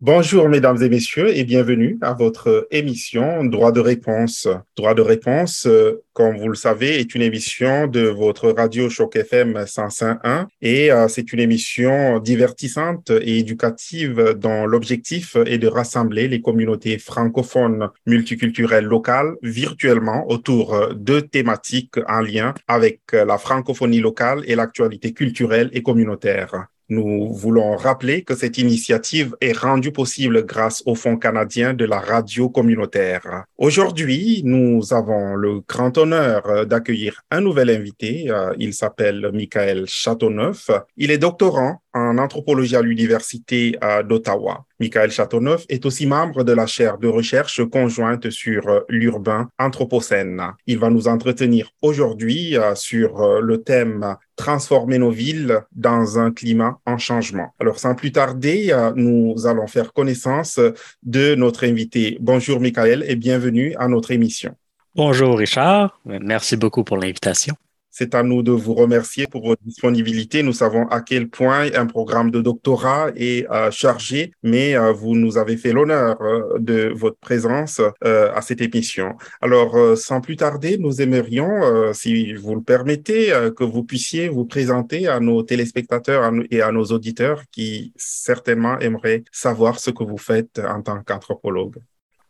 Bonjour mesdames et messieurs et bienvenue à votre émission Droit de réponse. Droit de réponse, euh, comme vous le savez, est une émission de votre radio Choc FM 105.1 et euh, c'est une émission divertissante et éducative dont l'objectif est de rassembler les communautés francophones multiculturelles locales virtuellement autour de thématiques en lien avec la francophonie locale et l'actualité culturelle et communautaire. Nous voulons rappeler que cette initiative est rendue possible grâce au Fonds canadien de la radio communautaire. Aujourd'hui, nous avons le grand honneur d'accueillir un nouvel invité. Euh, il s'appelle Michael Châteauneuf. Il est doctorant en anthropologie à l'Université euh, d'Ottawa. Michael Châteauneuf est aussi membre de la chaire de recherche conjointe sur euh, l'urbain anthropocène. Il va nous entretenir aujourd'hui euh, sur le thème transformer nos villes dans un climat en changement. Alors, sans plus tarder, nous allons faire connaissance de notre invité. Bonjour, Michael, et bienvenue à notre émission. Bonjour, Richard. Merci beaucoup pour l'invitation. C'est à nous de vous remercier pour votre disponibilité. Nous savons à quel point un programme de doctorat est euh, chargé, mais euh, vous nous avez fait l'honneur euh, de votre présence à cette émission. Alors, sans plus tarder, nous aimerions, si vous le permettez, que vous puissiez vous présenter à nos téléspectateurs et à nos auditeurs qui certainement aimeraient savoir ce que vous faites en tant qu'anthropologue.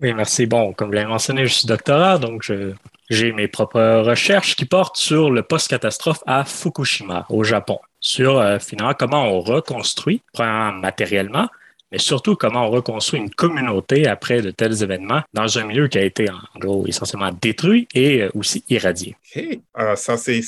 Oui, merci. Bon, comme vous l'avez mentionné, je suis doctorat, donc je j'ai mes propres recherches qui portent sur le post-catastrophe à Fukushima, au Japon, sur euh, finalement comment on reconstruit, matériellement, mais surtout comment on reconstruit une communauté après de tels événements dans un milieu qui a été en gros essentiellement détruit et euh, aussi irradié. Euh, ça, c'est,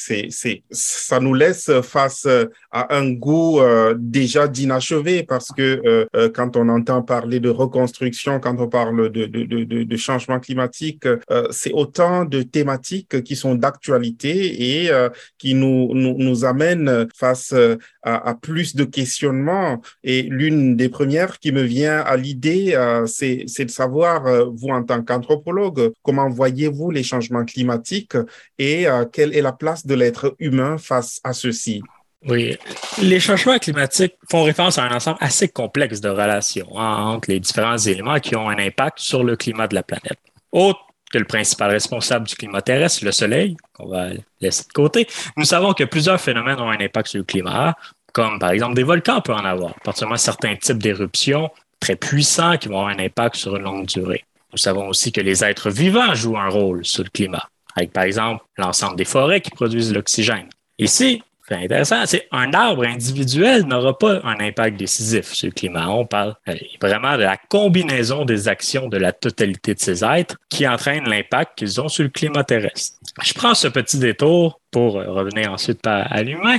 ça nous laisse face à un goût euh, déjà d'inachevé parce que quand on entend parler de reconstruction, quand on parle de, changement climatique, c'est autant de thématiques qui sont d'actualité et qui nous amènent face à, à plus de questionnements. Et l'une des premières qui me vient à l'idée, euh, c'est de savoir, euh, vous en tant qu'anthropologue, comment voyez-vous les changements climatiques et euh, quelle est la place de l'être humain face à ceux-ci? Oui, les changements climatiques font référence à un ensemble assez complexe de relations entre les différents éléments qui ont un impact sur le climat de la planète. Autre que le principal responsable du climat terrestre, le Soleil, qu'on va laisser de côté, nous savons que plusieurs phénomènes ont un impact sur le climat, comme par exemple des volcans peuvent en avoir, particulièrement certains types d'éruptions très puissants qui vont avoir un impact sur une longue durée. Nous savons aussi que les êtres vivants jouent un rôle sur le climat, avec par exemple l'ensemble des forêts qui produisent l'oxygène. Ici, c'est intéressant, c'est un arbre individuel n'aura pas un impact décisif sur le climat. On parle euh, vraiment de la combinaison des actions de la totalité de ces êtres qui entraînent l'impact qu'ils ont sur le climat terrestre. Je prends ce petit détour pour euh, revenir ensuite à l'humain,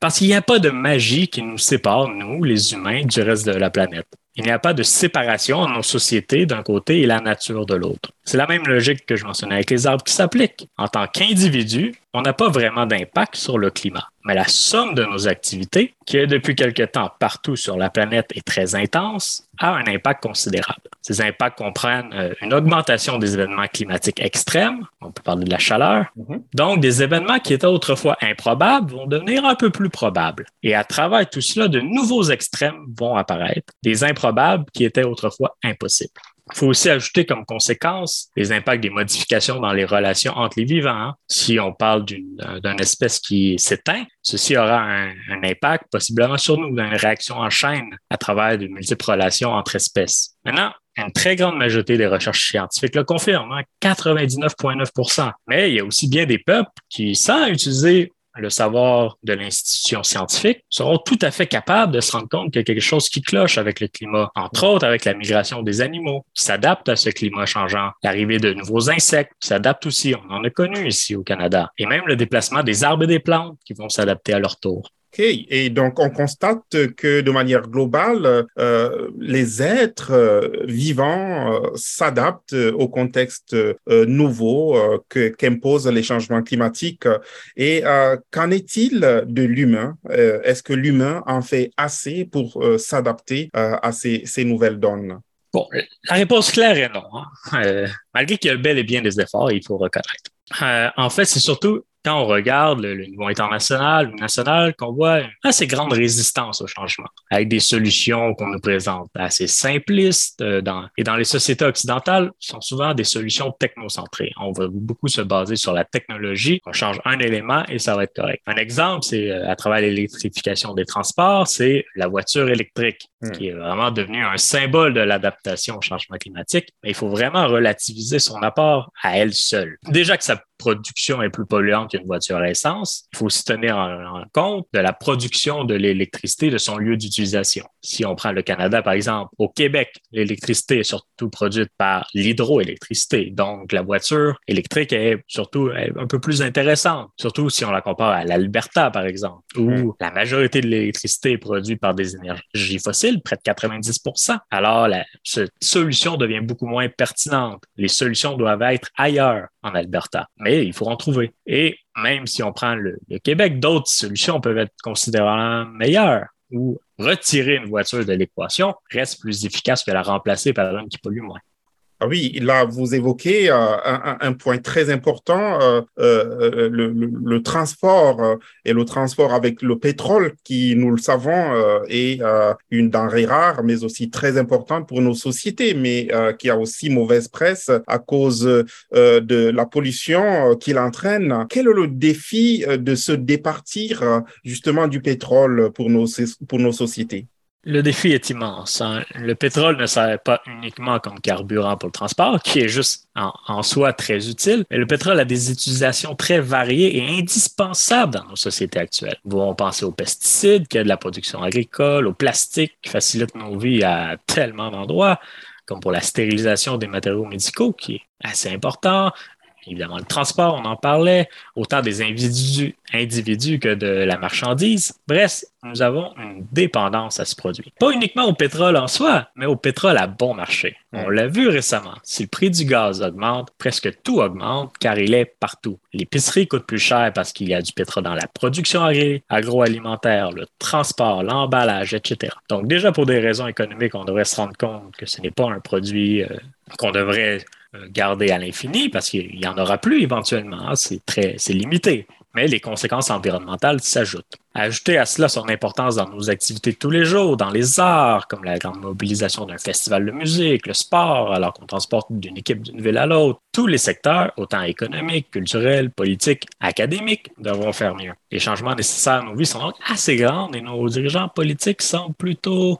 parce qu'il n'y a pas de magie qui nous sépare, nous, les humains, du reste de la planète. Il n'y a pas de séparation entre nos sociétés d'un côté et la nature de l'autre. C'est la même logique que je mentionnais avec les arbres qui s'appliquent. En tant qu'individu, on n'a pas vraiment d'impact sur le climat. Mais la somme de nos activités, qui est depuis quelque temps partout sur la planète est très intense, a un impact considérable. Ces impacts comprennent euh, une augmentation des événements climatiques extrêmes, on peut parler de la chaleur, mm-hmm. donc des événements qui étaient autrefois improbables vont devenir un peu plus probables. Et à travers tout cela, de nouveaux extrêmes vont apparaître, des improbables qui étaient autrefois impossibles. Il faut aussi ajouter comme conséquence les impacts des modifications dans les relations entre les vivants. Hein. Si on parle d'une espèce qui s'éteint, ceci aura un, impact possiblement sur nous, dans une réaction en chaîne à travers de multiples relations entre espèces. Maintenant, une très grande majorité des recherches scientifiques le confirment, 99,9% hein, Mais il y a aussi bien des peuples qui, sans utiliser le savoir de l'institution scientifique, seront tout à fait capables de se rendre compte qu'il y a quelque chose qui cloche avec le climat, entre autres avec la migration des animaux. Qui s'adaptent à ce climat changeant, l'arrivée de nouveaux insectes qui s'adaptent aussi, on en a connu ici au Canada, et même le déplacement des arbres et des plantes qui vont s'adapter à leur tour. OK. Et donc, on constate que de manière globale, euh, les êtres euh, vivants euh, s'adaptent au contexte nouveau qu'imposent les changements climatiques. Et qu'en est-il de l'humain? Est-ce que l'humain en fait assez pour s'adapter à ces, nouvelles donnes? Bon, la réponse claire est non. Hein. malgré qu'il y a bel et bien des efforts, il faut reconnaître. en fait, c'est surtout quand on regarde le, niveau international ou national, qu'on voit une assez grande résistance au changement, avec des solutions qu'on nous présente assez simplistes euh, dans, et dans les sociétés occidentales sont souvent des solutions technocentrées. On va beaucoup se baser sur la technologie. On change un élément et ça va être correct. Un exemple, c'est euh, à travers l'électrification des transports, c'est la voiture électrique, hmm. qui est vraiment devenue un symbole de l'adaptation au changement climatique. Mais il faut vraiment relativiser son apport à elle seule. Déjà que ça production est plus polluante qu'une voiture à essence, il faut aussi tenir en, compte de la production de l'électricité de son lieu d'utilisation. Si on prend le Canada, par exemple, au Québec, l'électricité est surtout produite par l'hydroélectricité. Donc, la voiture électrique est surtout un peu plus intéressante, surtout si on la compare à l'Alberta, par exemple, où la majorité de l'électricité est produite par des énergies fossiles, près de 90 Alors, la, cette solution devient beaucoup moins pertinente. Les solutions doivent être ailleurs en Alberta il faut en trouver. Et même si on prend le, le Québec, d'autres solutions peuvent être considérablement meilleures ou retirer une voiture de l'équation reste plus efficace que la remplacer par une qui pollue moins. Ah oui, là, vous évoquez euh, un, point très important, euh, euh, le, transport et le transport avec le pétrole, qui, nous le savons, est une denrée rare, mais aussi très importante pour nos sociétés, mais qui a aussi mauvaise presse à cause de la pollution qu'il entraîne. Quel est le défi de se départir justement du pétrole pour nos, pour nos sociétés? Le défi est immense. Hein. Le pétrole ne sert pas uniquement comme carburant pour le transport, qui est juste en, soi très utile, mais le pétrole a des utilisations très variées et indispensables dans nos sociétés actuelles. Nous pouvons penser aux pesticides, qui aident la production agricole, au plastique, qui facilite nos vies à tellement d'endroits, comme pour la stérilisation des matériaux médicaux, qui est assez important, évidemment le transport, on en parlait, autant des individus, que de la marchandise. Bref, nous avons une dépendance à ce produit. Pas uniquement au pétrole en soi, mais au pétrole à bon marché. On l'a vu récemment. Si le prix du gaz augmente, presque tout augmente car il est partout. L'épicerie coûte plus cher parce qu'il y a du pétrole dans la production agroalimentaire, le transport, l'emballage, etc. Donc déjà pour des raisons économiques, on devrait se rendre compte que ce n'est pas un produit euh, qu'on devrait garder à l'infini parce qu'il n'y en aura plus éventuellement. Hein. C'est très, c'est limité. Mais les conséquences environnementales s'ajoutent. Ajouter à cela son importance dans nos activités de tous les jours, dans les arts, comme la grande mobilisation d'un festival de musique, le sport, alors qu'on transporte d'une équipe d'une ville à l'autre, tous les secteurs, autant économiques, culturels, politiques, académiques, devront faire mieux. Les changements nécessaires à nos vies sont donc assez grands et nos dirigeants politiques semblent plutôt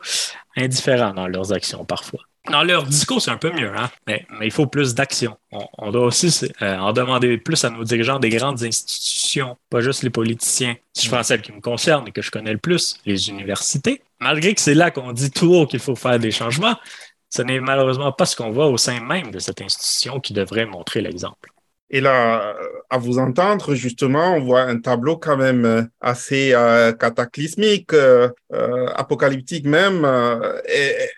indifférents dans leurs actions parfois. Dans leur discours, c'est un peu mieux, hein? mais, il faut plus d'action. On, doit aussi euh, en demander plus à nos dirigeants des grandes institutions, pas juste les politiciens. Si je prends celle qui me concerne et que je connais le plus, les universités, malgré que c'est là qu'on dit tout haut qu'il faut faire des changements, ce n'est malheureusement pas ce qu'on voit au sein même de cette institution qui devrait montrer l'exemple. Et là, à vous entendre, justement, on voit un tableau quand même euh, assez euh, cataclysmique, euh, apocalyptique même.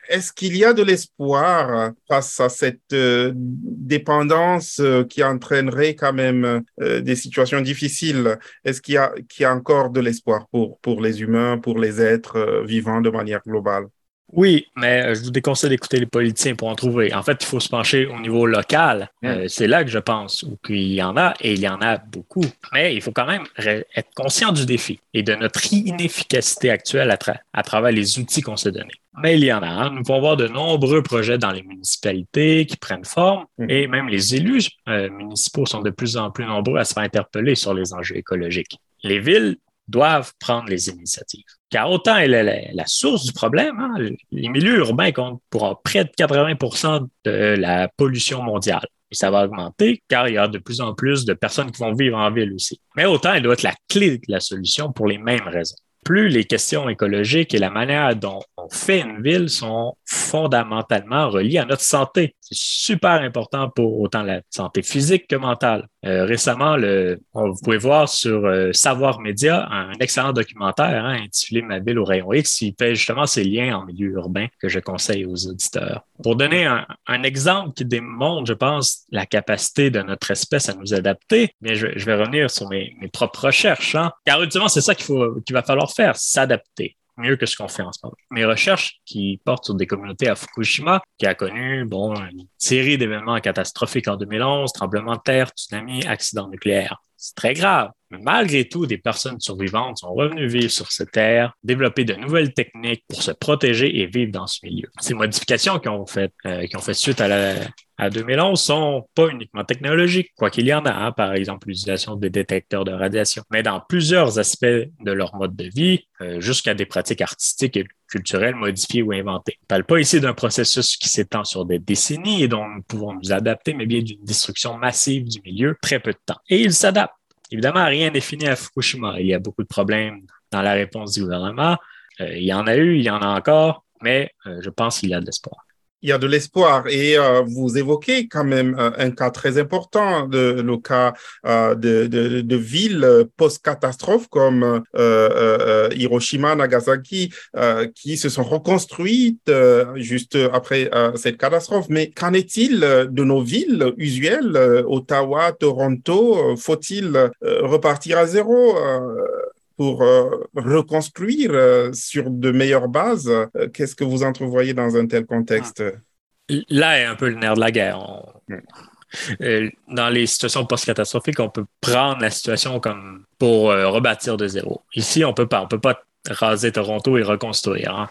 Est-ce qu'il y a de l'espoir face à cette dépendance qui entraînerait quand même des situations difficiles? Est-ce qu'il y, qu'il y a encore de l'espoir pour, pour les humains, pour les êtres vivants de manière globale? Oui, mais euh, je vous déconseille d'écouter les politiciens pour en trouver. En fait, il faut se pencher au niveau local. Euh, c'est là que je pense qu'il y en a et il y en a beaucoup. Mais il faut quand même être conscient du défi et de notre inefficacité actuelle à, travers les outils qu'on s'est donnés. Mais il y en a. Hein. Nous pouvons voir de nombreux projets dans les municipalités qui prennent forme mm. et même les élus euh, municipaux sont de plus en plus nombreux à se faire interpeller sur les enjeux écologiques. Les villes doivent prendre les initiatives. Car autant elle est la, source du problème, hein, les milieux urbains comptent pour près de 80% de la pollution mondiale. Et ça va augmenter car il y a de plus en plus de personnes qui vont vivre en ville aussi. Mais autant elle doit être la clé de la solution pour les mêmes raisons. Plus les questions écologiques et la manière dont on fait une ville sont fondamentalement reliées à notre santé. C'est super important pour autant la santé physique que mentale. Euh, récemment, le, vous pouvez voir sur euh, Savoir Média un excellent documentaire hein, intitulé Ma ville au rayon X. Il fait justement ces liens en milieu urbain que je conseille aux auditeurs. Pour donner un, exemple qui démontre, je pense, la capacité de notre espèce à nous adapter, bien, je, vais revenir sur mes, propres recherches. Hein. Car ultimement, c'est ça qu'il faut qu'il va falloir faire, s'adapter mieux que ce qu'on fait en ce moment. Mes recherches qui portent sur des communautés à Fukushima, qui a connu une série d'événements catastrophiques en 2011, tremblement de terre, tsunami, accident nucléaire. C'est très grave. Mais malgré tout, des personnes survivantes sont revenues vivre sur cette terre, développer de nouvelles techniques pour se protéger et vivre dans ce milieu. Ces modifications qui ont fait, euh, suite à la, à 2011 sont pas uniquement technologiques, quoi qu'il y en a, hein, par exemple l'utilisation des détecteurs de radiation, mais dans plusieurs aspects de leur mode de vie, euh, jusqu'à des pratiques artistiques et culturelles modifiées ou inventées. On ne parle pas ici d'un processus qui s'étend sur des décennies et dont nous pouvons nous adapter, mais bien d'une destruction massive du milieu très peu de temps. Et ils s'adaptent. Évidemment, rien n'est fini à Fukushima. Il y a beaucoup de problèmes dans la réponse du gouvernement. Euh, il y en a eu, il y en a encore, mais euh, je pense qu'il y a de l'espoir il y a de l'espoir. Et euh, vous évoquez quand même euh, un cas très important, de, le cas euh, de, de, de, villes post-catastrophe comme Hiroshima, Nagasaki, qui se sont reconstruites juste après cette catastrophe. Mais qu'en est-il de nos villes usuelles, Ottawa, Toronto Faut-il repartir à zéro pour euh, reconstruire euh, sur de meilleures bases. Euh, qu'est-ce que vous entrevoyez dans un tel contexte? Là est un peu le nerf de la guerre. dans les situations post-catastrophiques, on peut prendre la situation comme pour rebâtir de zéro. Ici, on peut pas. On peut pas raser Toronto et reconstruire. Hein.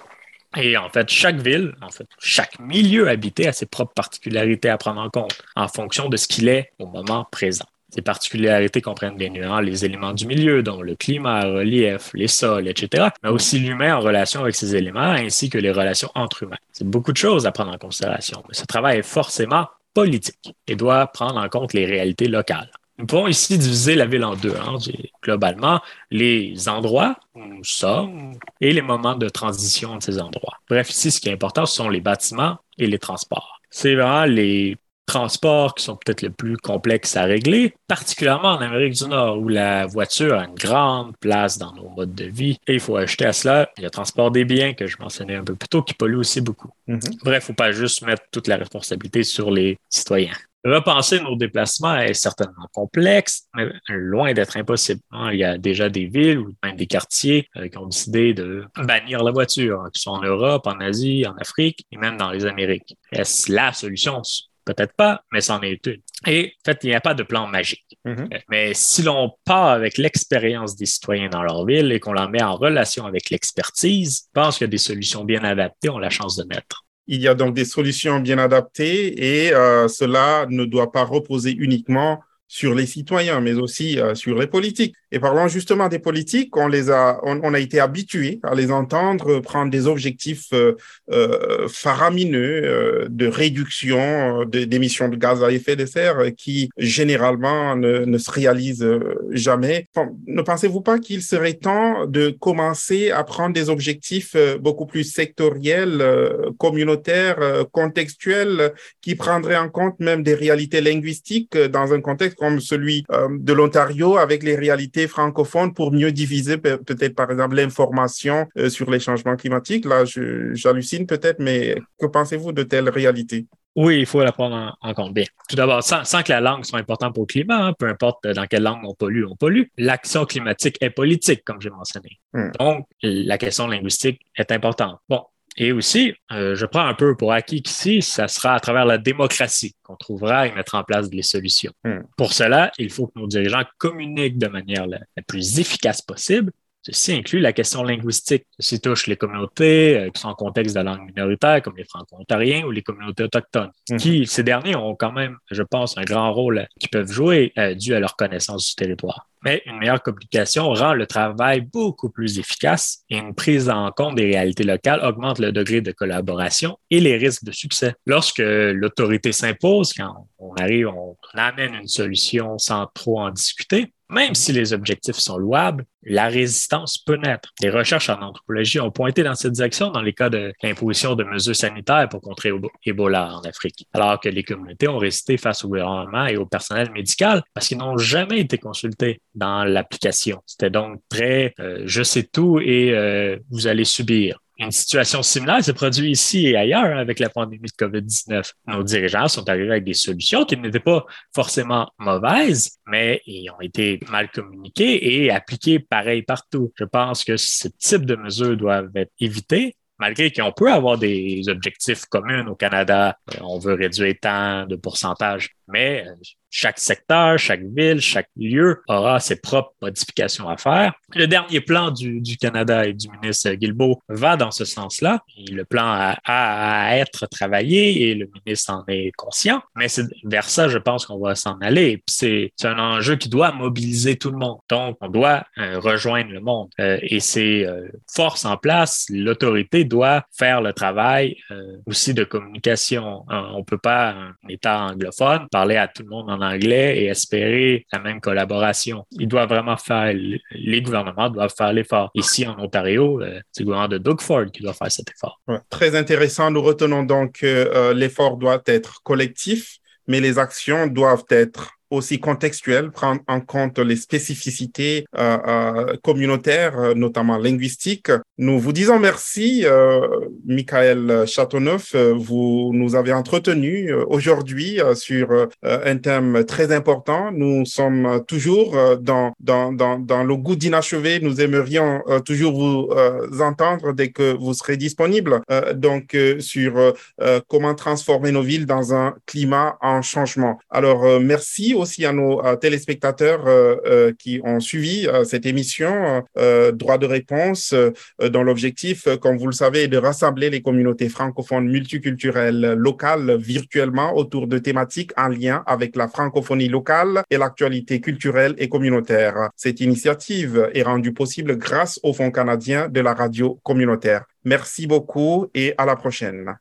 Et en fait, chaque ville, en fait, chaque milieu habité a ses propres particularités à prendre en compte en fonction de ce qu'il est au moment présent. Ces particularités comprennent bien évidemment les éléments du milieu, dont le climat, le relief, les sols, etc., mais aussi l'humain en relation avec ces éléments, ainsi que les relations entre humains. C'est beaucoup de choses à prendre en considération, mais ce travail est forcément politique et doit prendre en compte les réalités locales. Nous pouvons ici diviser la ville en deux. Hein. Globalement, les endroits où nous sommes et les moments de transition de ces endroits. Bref, ici, ce qui est important, ce sont les bâtiments et les transports. C'est vraiment les transports qui sont peut-être les plus complexes à régler, particulièrement en Amérique du Nord, où la voiture a une grande place dans nos modes de vie. Et il faut ajouter à cela le transport des biens que je mentionnais un peu plus tôt, qui pollue aussi beaucoup. Mm-hmm. Bref, il ne faut pas juste mettre toute la responsabilité sur les citoyens. Repenser nos déplacements est certainement complexe, mais loin d'être impossible. Hein. Il y a déjà des villes ou même des quartiers euh, qui ont décidé de bannir la voiture, hein, qui sont en Europe, en Asie, en Afrique et même dans les Amériques. Est-ce la solution? Peut-être pas, mais c'en est une. Et en fait, il n'y a pas de plan magique. Mm-hmm. Euh, mais si l'on part avec l'expérience des citoyens dans leur ville et qu'on la met en relation avec l'expertise, je pense que des solutions bien adaptées ont la chance de naître. Il y a donc des solutions bien adaptées et euh, cela ne doit pas reposer uniquement sur les citoyens, mais aussi euh, sur les politiques. Et parlant justement des politiques, on les a, on, a été habitué à les entendre prendre des objectifs euh, euh faramineux euh, de réduction d'émissions de, gaz à effet de serre qui généralement ne, ne se réalisent jamais. ne pensez-vous pas qu'il serait temps de commencer à prendre des objectifs beaucoup plus sectoriels, communautaires, contextuels, qui prendraient en compte même des réalités linguistiques dans un contexte comme celui euh, de l'Ontario avec les réalités francophones pour mieux diviser peut-être par exemple l'information euh, sur les changements climatiques. Là, j'hallucine peut-être, mais que pensez-vous de telles réalités? Oui, il faut la prendre en, compte bien. Tout d'abord, sans, que la langue soit importante pour le climat, hein, peu importe dans quelle langue on pollue, on pollue, l'action climatique est politique, comme j'ai mentionné. Hmm. Donc, la question linguistique est importante. Bon, et aussi, euh, je prends un peu pour acquis qu'ici, ça sera à travers la démocratie qu'on trouvera et mettre en place des solutions. Hmm. Pour cela, il faut que nos dirigeants communiquent de manière la, plus efficace possible. Ceci inclut la question linguistique. Ceci touche les communautés euh, qui sont en contexte de langue minoritaire, comme les franco-ontariens ou les communautés autochtones, hmm. qui, ces derniers, ont quand même, je pense, un grand rôle qu'ils peuvent jouer euh, dû à leur connaissance du territoire mais une meilleure communication rend le travail beaucoup plus efficace et une prise en compte des réalités locales augmente le degré de collaboration et les risques de succès. Lorsque l'autorité s'impose, quand on arrive, on amène une solution sans trop en discuter, même si les objectifs sont louables, la résistance peut naître. Les recherches en anthropologie ont pointé dans cette direction dans les cas de l'imposition de mesures sanitaires pour contrer Ebola en Afrique, alors que les communautés ont résisté face au gouvernement et au personnel médical parce qu'ils n'ont jamais été consultés dans l'application. C'était donc très euh, je sais tout et euh, vous allez subir. Une situation similaire s'est produite ici et ailleurs avec la pandémie de COVID-19. Nos dirigeants sont arrivés avec des solutions qui n'étaient pas forcément mauvaises, mais ils ont été mal communiquées et appliquées pareil partout. Je pense que ce type de mesures doivent être évitées malgré qu'on peut avoir des objectifs communs au Canada, euh, on veut réduire tant de pourcentage, mais euh, chaque secteur, chaque ville, chaque lieu aura ses propres modifications à faire. Le dernier plan du, Canada et du ministre Guilbeault va dans ce sens-là. Le plan a, à être travaillé et le ministre en est conscient. Mais c'est vers ça, je pense qu'on va s'en aller. C'est un enjeu qui doit mobiliser tout le monde. Donc, on doit euh, rejoindre le monde. Euh, et c'est euh, force en place. L'autorité doit faire le travail aussi de communication. On peut pas, un État anglophone, parler à tout le monde en anglais et espérer la même collaboration. Ils doivent vraiment faire, les gouvernements doivent faire l'effort. Ici, en Ontario, euh, c'est le gouvernement de Doug Ford qui doit faire cet effort. très intéressant. Nous retenons donc que euh, l'effort doit être collectif, mais les actions doivent être aussi contextuel, prendre en compte les spécificités euh, communautaires, notamment linguistiques. Nous vous disons merci, Michael Châteauneuf. Vous nous avez entretenu aujourd'hui sur un thème très important. Nous sommes toujours dans, dans, dans, dans le goût d'inachevé. Nous aimerions toujours vous entendre dès que vous serez disponible. donc, sur comment transformer nos villes dans un climat en changement. Alors, merci aussi à nos euh, téléspectateurs euh, euh, qui ont suivi cette émission Droit de réponse dont l'objectif, comme vous le savez, est de les communautés francophones multiculturelles locales virtuellement autour de thématiques en lien avec la francophonie locale et l'actualité culturelle et communautaire. Cette initiative est rendue possible grâce au Fonds canadien de la radio communautaire. Merci beaucoup et à la prochaine.